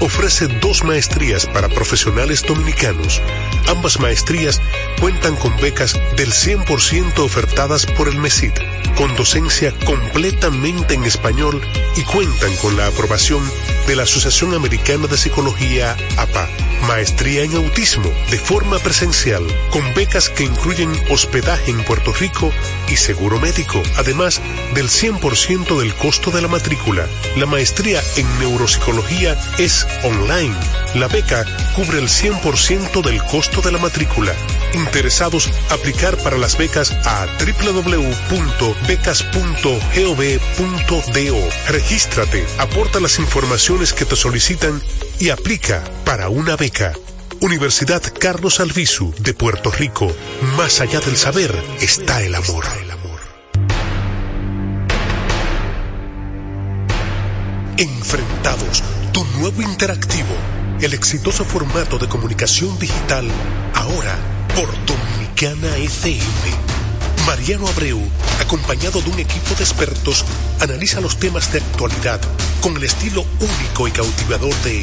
Ofrece dos maestrías para profesionales dominicanos. Ambas maestrías cuentan con becas del 100% ofertadas por el MESID, con docencia completamente en español y cuentan con la aprobación de la Asociación Americana de Psicología APA. Maestría en autismo de forma presencial, con becas que incluyen hospedaje en Puerto Rico y seguro médico, además del 100% del costo de la matrícula. La maestría en neuropsicología es online. La beca cubre el 100% del costo de la matrícula. Interesados, aplicar para las becas a www.becas.gov.do. Regístrate, aporta las informaciones que te solicitan y aplica para una beca. Universidad Carlos Alvisu de Puerto Rico. Más allá del saber está el amor. Enfrentados, tu nuevo interactivo, el exitoso formato de comunicación digital, ahora por Dominicana FM. Mariano Abreu, acompañado de un equipo de expertos, analiza los temas de actualidad con el estilo único y cautivador de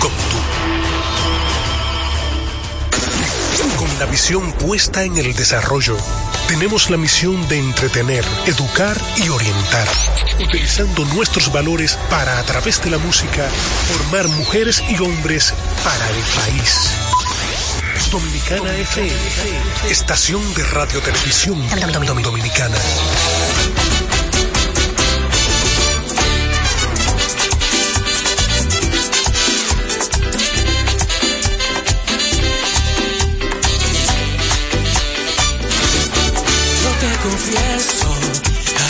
como tú. Con la visión puesta en el desarrollo tenemos la misión de entretener, educar y orientar, utilizando nuestros valores para, a través de la música, formar mujeres y hombres para el país. Dominicana FM, estación de radio televisión dominicana.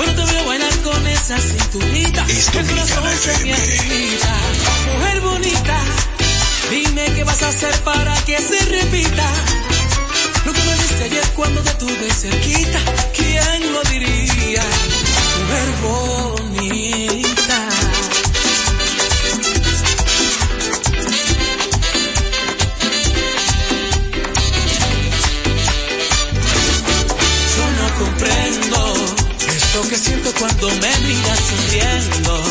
cuando te veo bailar con esa cinturita, el corazón se me agita. Mujer bonita, dime qué vas a hacer para que se repita. Lo que me diste ayer cuando te tuve cerquita, ¿quién lo diría? Mujer bonita. Lo que siento cuando me miras sonriendo.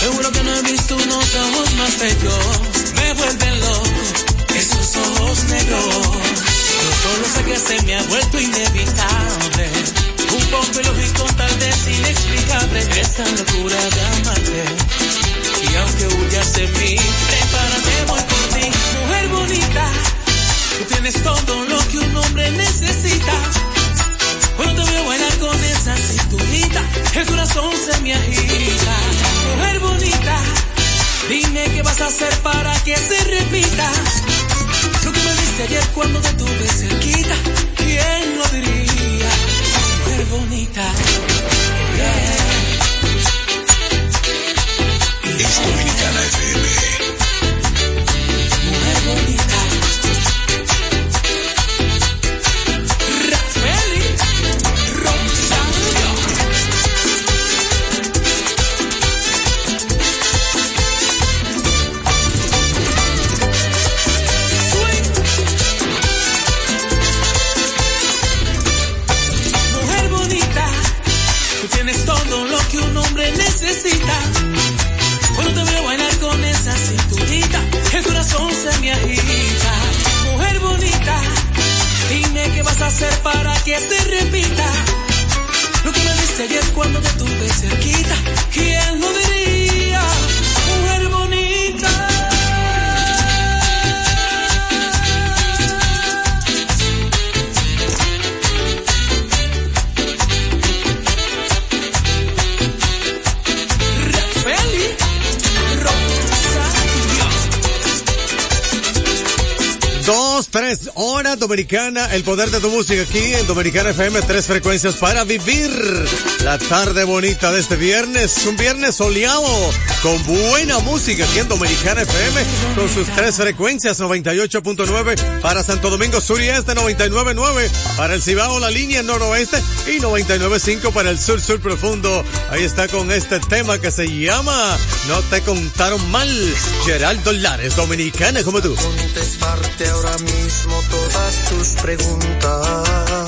Seguro que no he visto unos ojos más bellos. Me vuelven loco esos ojos negros. Yo solo sé que se me ha vuelto inevitable. Un poco ilógico, tal vez inexplicable. Esta locura de amarte. Y aunque huyas de mí, el corazón se me agita. Mujer bonita, dime qué vas a hacer para que se repita. Lo que me diste ayer cuando te tuve cerquita, ¿quién lo diría? Mujer bonita, Es Dominicana FM. mujer bonita. Cuando te tuve cerquita, dominicana, el poder de tu música aquí en Dominicana FM, tres frecuencias para vivir la tarde bonita de este viernes, un viernes soleado con buena música aquí en Dominicana FM con sus tres frecuencias 98.9 para Santo Domingo Sur y Este, 99.9 para el Cibao, la línea noroeste y 99.5 para el sur sur profundo. Ahí está con este tema que se llama No te contaron mal, Geraldo Lares, dominicana como tú contestarte ahora mismo todas tus preguntas.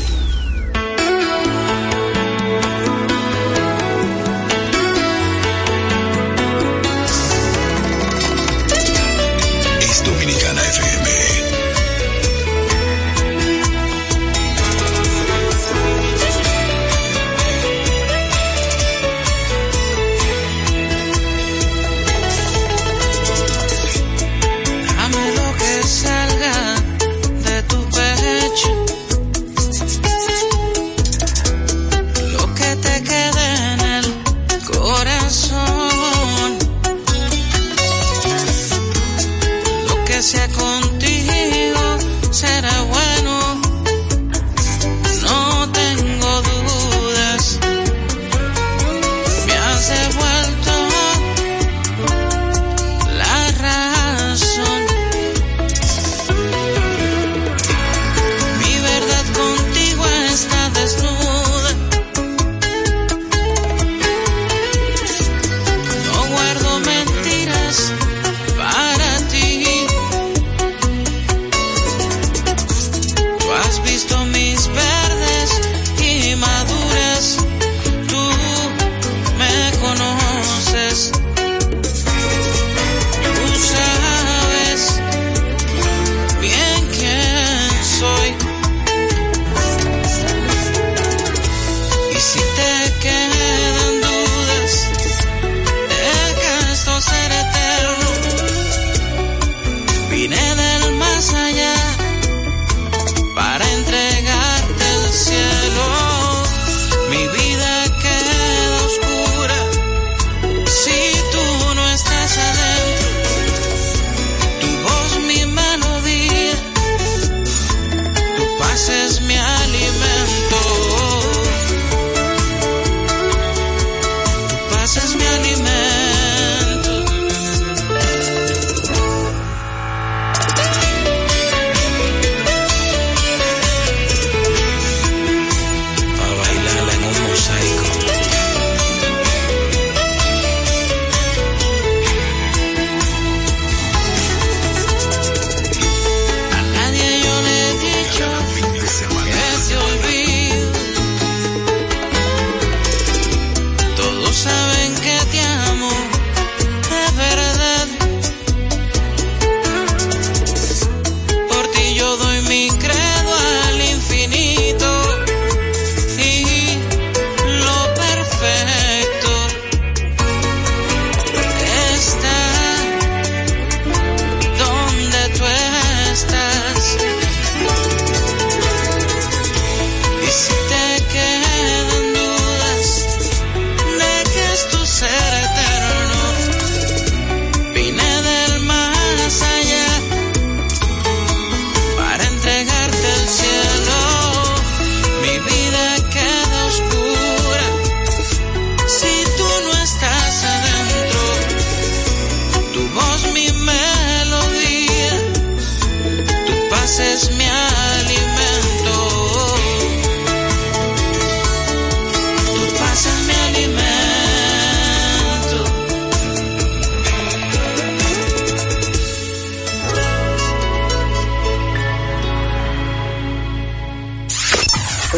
Queen and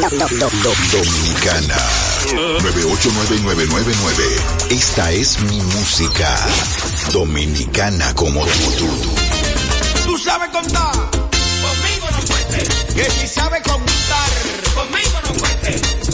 Dominicana 989999. Esta es mi música. Dominicana como tú. Tú sabes contar. Conmigo no puedes. Que si sabes contar. Conmigo no puedes.